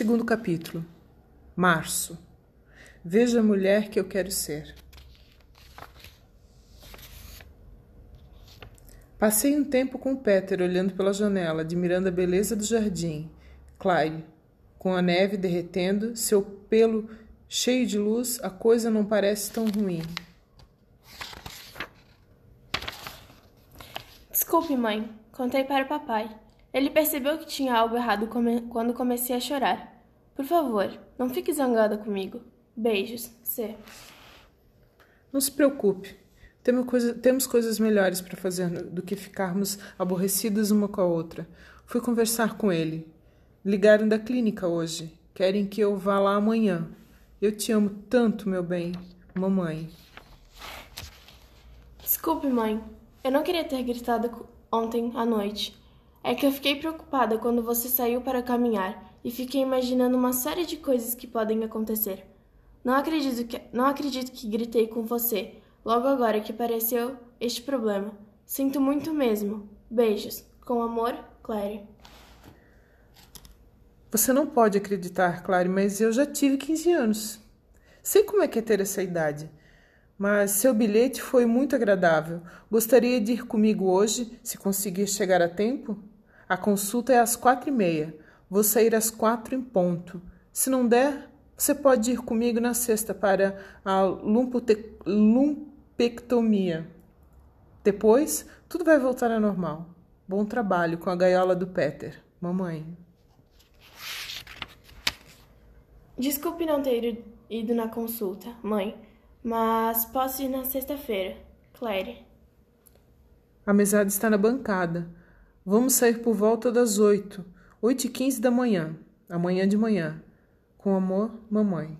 Segundo capítulo. Março. Veja a mulher que eu quero ser. Passei um tempo com Peter olhando pela janela, admirando a beleza do jardim. Clyde, com a neve derretendo, seu pelo cheio de luz, a coisa não parece tão ruim. Desculpe, mãe. Contei para o papai. Ele percebeu que tinha algo errado come quando comecei a chorar. Por favor, não fique zangada comigo. Beijos, C. Não se preocupe. Temos, coisa, temos coisas melhores para fazer do que ficarmos aborrecidas uma com a outra. Fui conversar com ele. Ligaram da clínica hoje. Querem que eu vá lá amanhã. Eu te amo tanto, meu bem. Mamãe. Desculpe, mãe. Eu não queria ter gritado ontem à noite. É que eu fiquei preocupada quando você saiu para caminhar e fiquei imaginando uma série de coisas que podem acontecer. Não acredito que, não acredito que gritei com você logo agora que apareceu este problema. Sinto muito mesmo. Beijos. Com amor, Claire. Você não pode acreditar, Claire, mas eu já tive 15 anos. Sei como é que é ter essa idade. Mas seu bilhete foi muito agradável. Gostaria de ir comigo hoje, se conseguir chegar a tempo? A consulta é às quatro e meia. Vou sair às quatro em ponto. Se não der, você pode ir comigo na sexta para a lumpectomia. Depois, tudo vai voltar ao normal. Bom trabalho com a gaiola do Peter, mamãe. Desculpe não ter ido na consulta, mãe. Mas posso ir na sexta-feira. Claire. A mesada está na bancada. Vamos sair por volta das oito, oito e quinze da manhã, amanhã de manhã. Com amor, mamãe.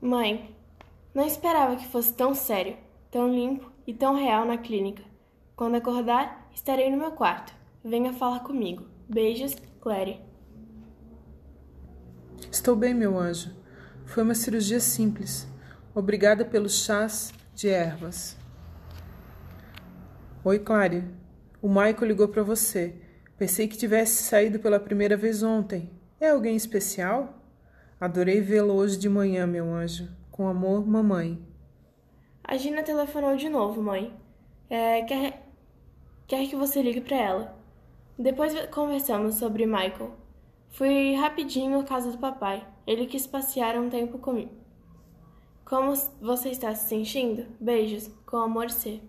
Mãe, não esperava que fosse tão sério, tão limpo e tão real na clínica. Quando acordar, estarei no meu quarto. Venha falar comigo. Beijos, Claire. Estou bem, meu anjo. Foi uma cirurgia simples. Obrigada pelos chás de ervas. Oi, Clária. O Michael ligou para você. Pensei que tivesse saído pela primeira vez ontem. É alguém especial? Adorei vê-lo hoje de manhã, meu anjo. Com amor, mamãe. A Gina telefonou de novo, mãe. É, quer, quer que você ligue para ela. Depois conversamos sobre Michael. Fui rapidinho à casa do papai. Ele quis passear um tempo comigo. Como você está se sentindo? Beijos, com amor C.